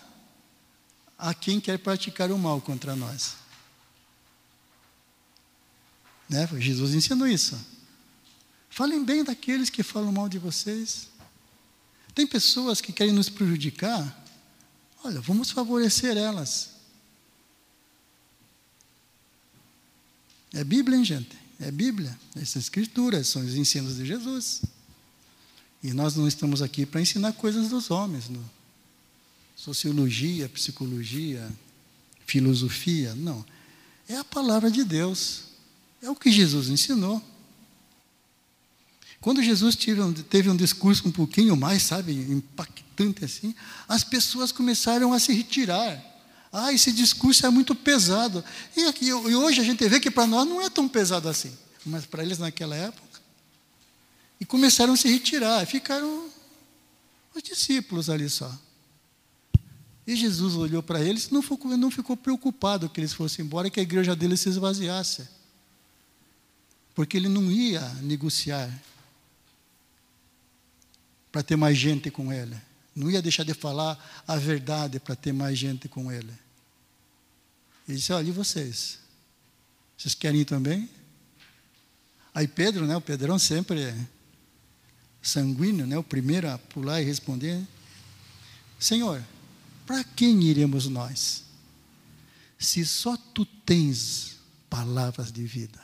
a quem quer praticar o mal contra nós. Né? Jesus ensinou isso. Falem bem daqueles que falam mal de vocês. Tem pessoas que querem nos prejudicar. Olha, vamos favorecer elas. É Bíblia, hein, gente? É Bíblia. Essas escrituras são os ensinos de Jesus. E nós não estamos aqui para ensinar coisas dos homens. Não. Sociologia, psicologia, filosofia. Não. É a palavra de Deus. É o que Jesus ensinou. Quando Jesus teve um, teve um discurso um pouquinho mais, sabe, impactante assim, as pessoas começaram a se retirar. Ah, esse discurso é muito pesado. E, e hoje a gente vê que para nós não é tão pesado assim. Mas para eles naquela época. E começaram a se retirar. Ficaram os discípulos ali só. E Jesus olhou para eles e não ficou, não ficou preocupado que eles fossem embora e que a igreja deles se esvaziasse porque ele não ia negociar para ter mais gente com ele. Não ia deixar de falar a verdade para ter mais gente com ele. Ele disse: Olha, e vocês? Vocês querem ir também? Aí Pedro, né, o Pedrão sempre é sanguíneo, né, o primeiro a pular e responder: Senhor, para quem iremos nós? Se só tu tens palavras de vida.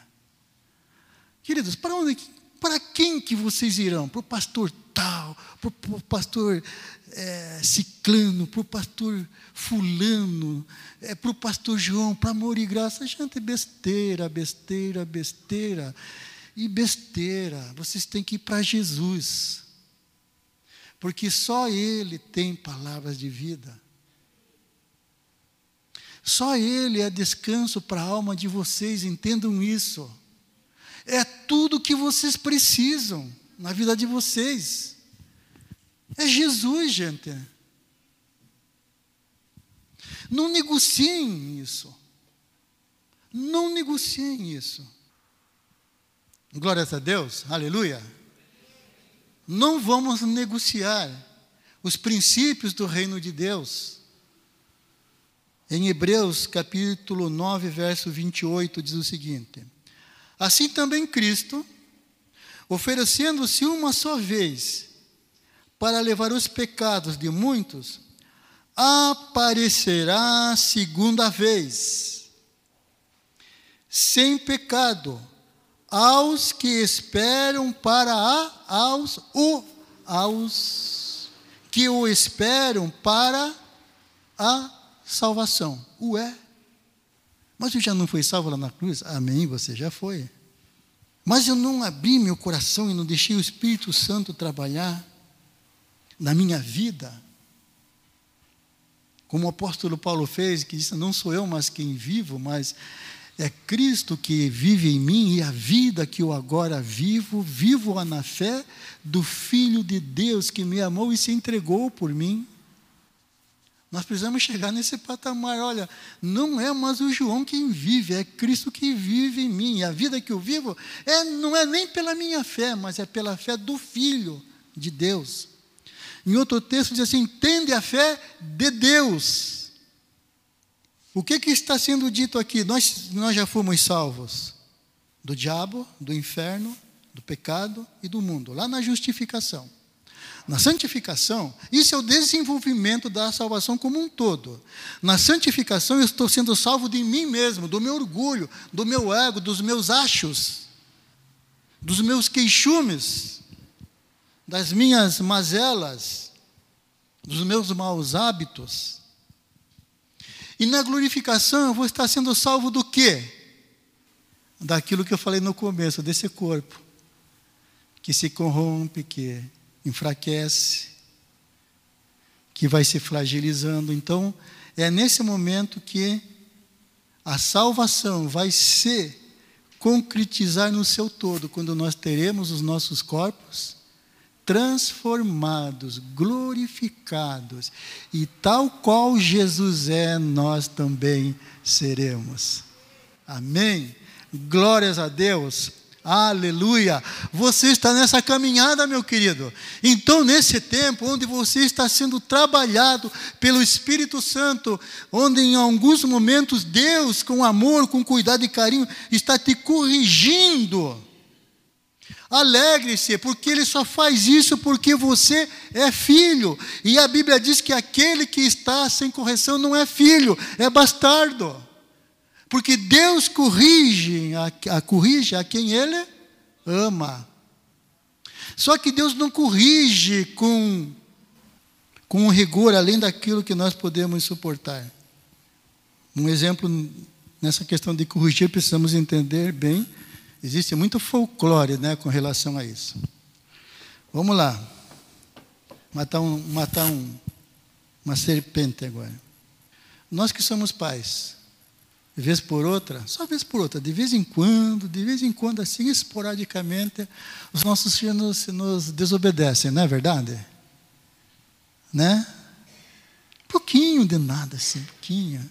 Queridos, para onde, para quem que vocês irão? Para o pastor para o pastor é, ciclano, para o pastor fulano, é, para o pastor João, para amor e graça. Gente, besteira, besteira, besteira. E besteira, vocês têm que ir para Jesus. Porque só Ele tem palavras de vida. Só Ele é descanso para a alma de vocês, entendam isso. É tudo que vocês precisam na vida de vocês. É Jesus, gente. Não negociem isso. Não negociem isso. Glória a Deus, aleluia. Não vamos negociar os princípios do reino de Deus. Em Hebreus capítulo 9, verso 28, diz o seguinte: Assim também Cristo, oferecendo-se uma só vez para levar os pecados de muitos, aparecerá segunda vez, sem pecado, aos que esperam para a, aos, o, aos que o esperam para a salvação. Ué, mas eu já não fui salvo lá na cruz? Amém, você já foi. Mas eu não abri meu coração e não deixei o Espírito Santo trabalhar na minha vida. Como o apóstolo Paulo fez, que disse: Não sou eu mas quem vivo, mas é Cristo que vive em mim e a vida que eu agora vivo, vivo-a na fé do Filho de Deus que me amou e se entregou por mim. Nós precisamos chegar nesse patamar. Olha, não é mais o João quem vive, é Cristo que vive em mim. E a vida que eu vivo é, não é nem pela minha fé, mas é pela fé do Filho de Deus. Em outro texto diz assim: entende a fé de Deus. O que, que está sendo dito aqui? Nós, nós já fomos salvos do diabo, do inferno, do pecado e do mundo, lá na justificação. Na santificação, isso é o desenvolvimento da salvação como um todo. Na santificação, eu estou sendo salvo de mim mesmo, do meu orgulho, do meu ego, dos meus achos, dos meus queixumes, das minhas mazelas. dos meus maus hábitos. E na glorificação eu vou estar sendo salvo do quê? Daquilo que eu falei no começo, desse corpo, que se corrompe, que enfraquece, que vai se fragilizando. Então, é nesse momento que a salvação vai se concretizar no seu todo, quando nós teremos os nossos corpos transformados, glorificados, e tal qual Jesus é, nós também seremos. Amém? Glórias a Deus. Aleluia! Você está nessa caminhada, meu querido. Então, nesse tempo onde você está sendo trabalhado pelo Espírito Santo, onde em alguns momentos Deus, com amor, com cuidado e carinho, está te corrigindo. Alegre-se, porque Ele só faz isso porque você é filho. E a Bíblia diz que aquele que está sem correção não é filho, é bastardo. Porque Deus corrige a, a, corrige a quem Ele ama. Só que Deus não corrige com, com rigor além daquilo que nós podemos suportar. Um exemplo nessa questão de corrigir, precisamos entender bem. Existe muito folclore né, com relação a isso. Vamos lá. Matar, um, matar um, uma serpente agora. Nós que somos pais, de vez por outra, só vez por outra, de vez em quando, de vez em quando, assim, esporadicamente, os nossos filhos nos, nos desobedecem, não é verdade? Né? Pouquinho de nada, assim, pouquinho.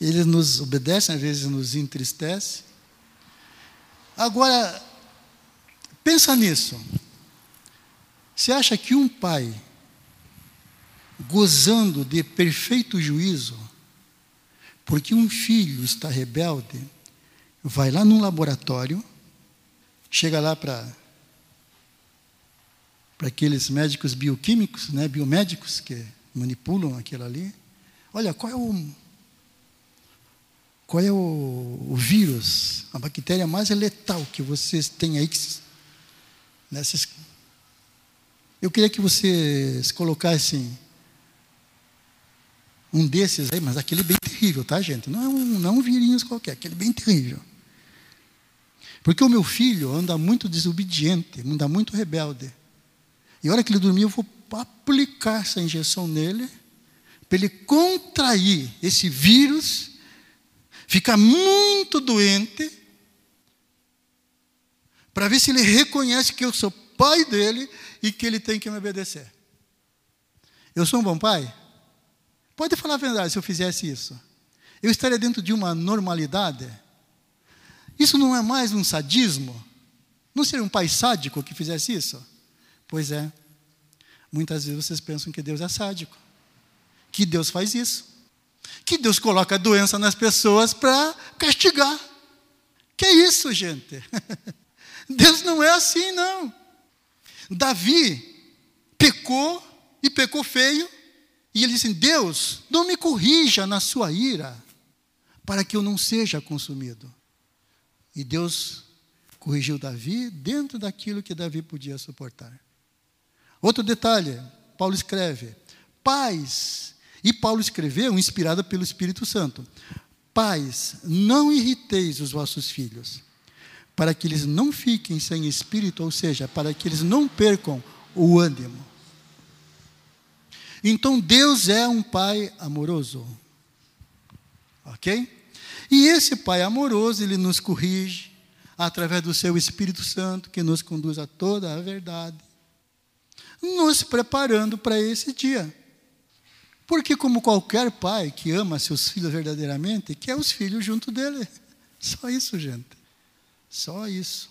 Eles nos obedecem, às vezes nos entristece. Agora, pensa nisso. Você acha que um pai, gozando de perfeito juízo, porque um filho está rebelde, vai lá num laboratório, chega lá para para aqueles médicos bioquímicos, né, biomédicos que manipulam aquilo ali. Olha, qual é o qual é o, o vírus, a bactéria mais letal que vocês têm aí? Nessas, eu queria que vocês colocassem um desses aí, mas aquele bem terrível, tá, gente? Não é um, não é um virinhos qualquer, aquele bem terrível. Porque o meu filho anda muito desobediente, anda muito rebelde. E a hora que ele dormir, eu vou aplicar essa injeção nele, para ele contrair esse vírus, ficar muito doente, para ver se ele reconhece que eu sou pai dele e que ele tem que me obedecer. Eu sou um bom pai? Pode falar a verdade se eu fizesse isso. Eu estaria dentro de uma normalidade? Isso não é mais um sadismo? Não seria um pai sádico que fizesse isso? Pois é. Muitas vezes vocês pensam que Deus é sádico. Que Deus faz isso. Que Deus coloca a doença nas pessoas para castigar. Que é isso, gente? (laughs) Deus não é assim, não. Davi pecou e pecou feio e ele disse: Deus, não me corrija na sua ira, para que eu não seja consumido. E Deus corrigiu Davi dentro daquilo que Davi podia suportar. Outro detalhe, Paulo escreve: Pais, e Paulo escreveu inspirado pelo Espírito Santo: Pais, não irriteis os vossos filhos, para que eles não fiquem sem espírito, ou seja, para que eles não percam o ânimo. Então Deus é um pai amoroso. Ok? E esse pai amoroso, ele nos corrige através do seu Espírito Santo, que nos conduz a toda a verdade, nos preparando para esse dia. Porque, como qualquer pai que ama seus filhos verdadeiramente, quer os filhos junto dele. (laughs) Só isso, gente. Só isso.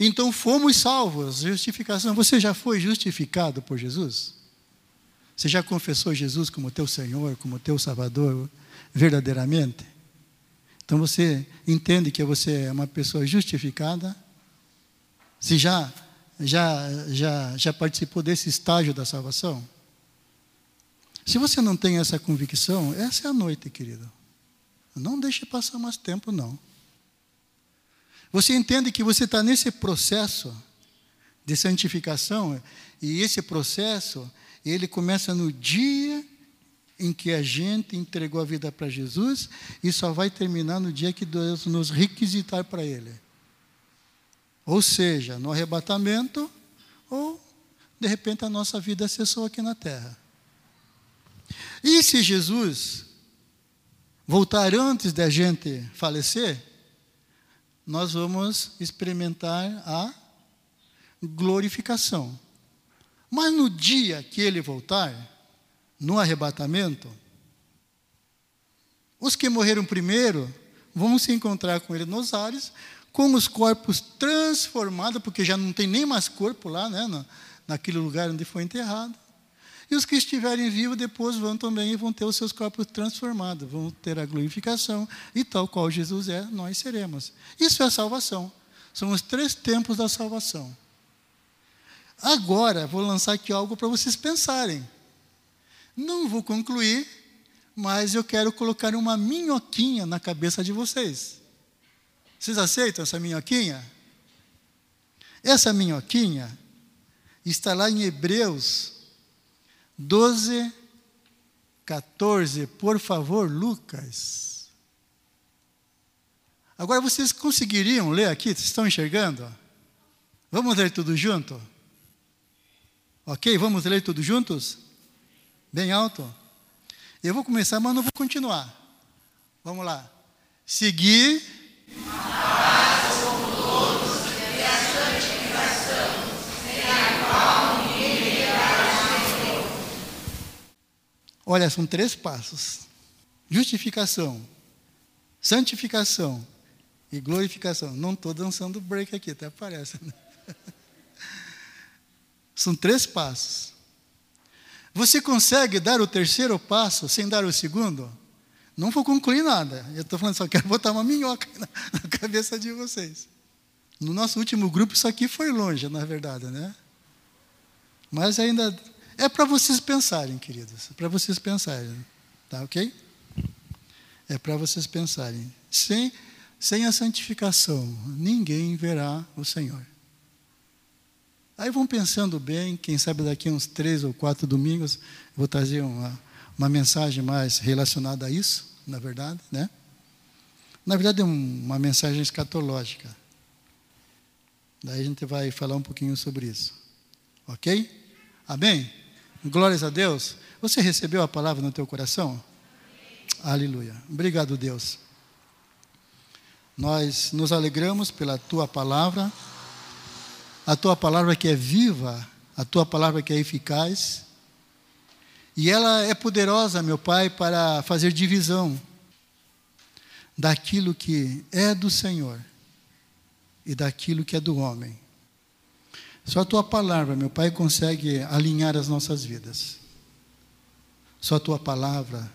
Então fomos salvos, justificação. Você já foi justificado por Jesus? Você já confessou Jesus como teu Senhor, como teu Salvador, verdadeiramente? Então você entende que você é uma pessoa justificada? Se já já já já participou desse estágio da salvação? Se você não tem essa convicção, essa é a noite, querido. Não deixe passar mais tempo, não. Você entende que você está nesse processo de santificação, e esse processo, ele começa no dia em que a gente entregou a vida para Jesus e só vai terminar no dia que Deus nos requisitar para Ele. Ou seja, no arrebatamento, ou de repente a nossa vida cessou aqui na terra. E se Jesus voltar antes da gente falecer, nós vamos experimentar a glorificação. Mas no dia que ele voltar, no arrebatamento, os que morreram primeiro vão se encontrar com ele nos ares, com os corpos transformados, porque já não tem nem mais corpo lá, né, naquele lugar onde foi enterrado. E os que estiverem vivos depois vão também e vão ter os seus corpos transformados, vão ter a glorificação, e tal qual Jesus é, nós seremos. Isso é salvação. São os três tempos da salvação. Agora, vou lançar aqui algo para vocês pensarem. Não vou concluir, mas eu quero colocar uma minhoquinha na cabeça de vocês. Vocês aceitam essa minhoquinha? Essa minhoquinha está lá em Hebreus 12, 14. Por favor, Lucas. Agora vocês conseguiriam ler aqui? Vocês estão enxergando? Vamos ler tudo junto? Ok? Vamos ler tudo juntos? Bem alto? Eu vou começar, mas não vou continuar. Vamos lá. Seguir. Olha, são três passos: justificação, santificação e glorificação. Não estou dançando break aqui, até parece. Né? (laughs) São três passos. Você consegue dar o terceiro passo sem dar o segundo? Não vou concluir nada. Eu estou falando só quero botar uma minhoca na, (laughs) na, cabeça de vocês. No nosso último grupo, isso aqui foi longe, na verdade, né? Mas ainda é para vocês pensarem, queridos. É para vocês pensarem. Tá ok? É para vocês pensarem. Sem, sem a santificação, ninguém verá o Senhor. Aí vão pensando bem, quem sabe daqui uns três ou quatro domingos vou trazer uma, uma mensagem mais relacionada a isso, na verdade, né? Na verdade é um, uma mensagem escatológica. Daí a gente vai falar um pouquinho sobre isso. Ok? Amém? Glórias a Deus. Você recebeu a palavra no teu coração? Amém. Aleluia. Obrigado, Deus. Nós nos alegramos pela tua palavra a tua palavra que é viva, a tua palavra que é eficaz. E ela é poderosa, meu Pai, para fazer divisão daquilo que é do Senhor e daquilo que é do homem. Só a tua palavra, meu Pai, consegue alinhar as nossas vidas. Só a tua palavra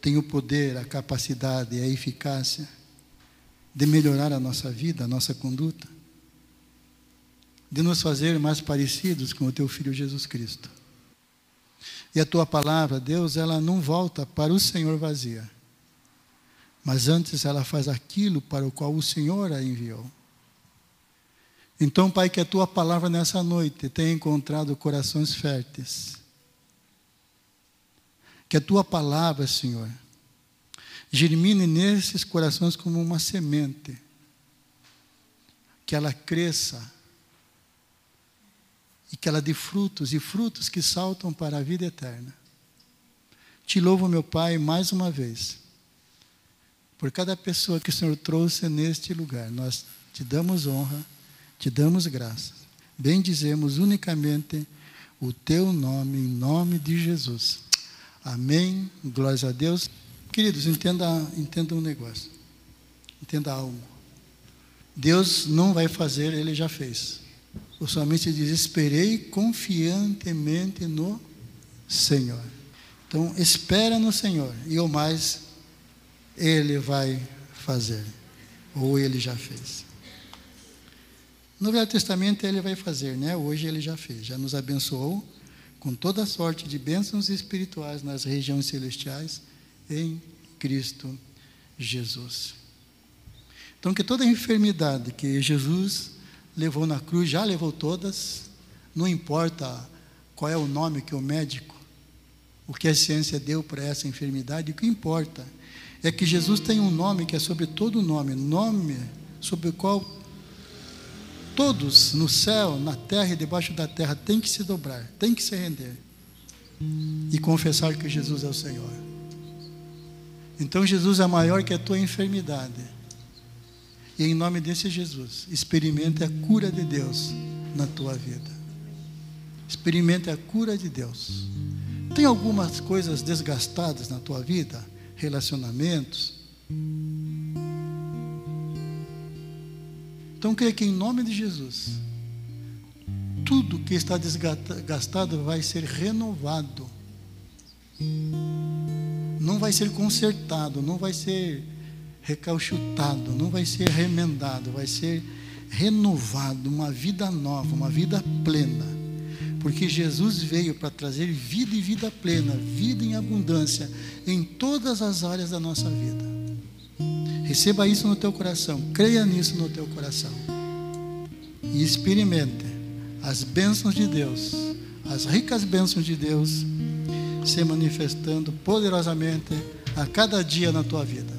tem o poder, a capacidade e a eficácia de melhorar a nossa vida, a nossa conduta de nos fazer mais parecidos com o teu filho Jesus Cristo. E a tua palavra, Deus, ela não volta para o Senhor vazia, mas antes ela faz aquilo para o qual o Senhor a enviou. Então, Pai, que a tua palavra nessa noite tenha encontrado corações férteis. Que a tua palavra, Senhor, germine nesses corações como uma semente. Que ela cresça e que ela dê frutos e frutos que saltam para a vida eterna. Te louvo, meu Pai, mais uma vez, por cada pessoa que o Senhor trouxe neste lugar. Nós te damos honra, te damos graça. Bendizemos unicamente o teu nome, em nome de Jesus. Amém. Glórias a Deus. Queridos, entenda, entenda um negócio. Entenda algo. Deus não vai fazer, ele já fez. O salmista diz: Esperei confiantemente no Senhor. Então, espera no Senhor, e o mais Ele vai fazer, ou Ele já fez. No Velho Testamento Ele vai fazer, né? Hoje Ele já fez, já nos abençoou com toda sorte de bênçãos espirituais nas regiões celestiais em Cristo Jesus. Então, que toda enfermidade que Jesus levou na cruz, já levou todas, não importa qual é o nome que o médico, o que a ciência deu para essa enfermidade, o que importa é que Jesus tem um nome que é sobre todo nome, nome sobre o qual todos no céu, na terra e debaixo da terra têm que se dobrar, têm que se render e confessar que Jesus é o Senhor. Então Jesus é maior que a tua enfermidade. E em nome desse Jesus, experimente a cura de Deus na tua vida. Experimente a cura de Deus. Tem algumas coisas desgastadas na tua vida? Relacionamentos? Então, creio que em nome de Jesus, tudo que está desgastado vai ser renovado. Não vai ser consertado, não vai ser recalchutado, não vai ser remendado, vai ser renovado, uma vida nova, uma vida plena. Porque Jesus veio para trazer vida e vida plena, vida em abundância em todas as áreas da nossa vida. Receba isso no teu coração, creia nisso no teu coração. E experimente as bênçãos de Deus, as ricas bênçãos de Deus se manifestando poderosamente a cada dia na tua vida.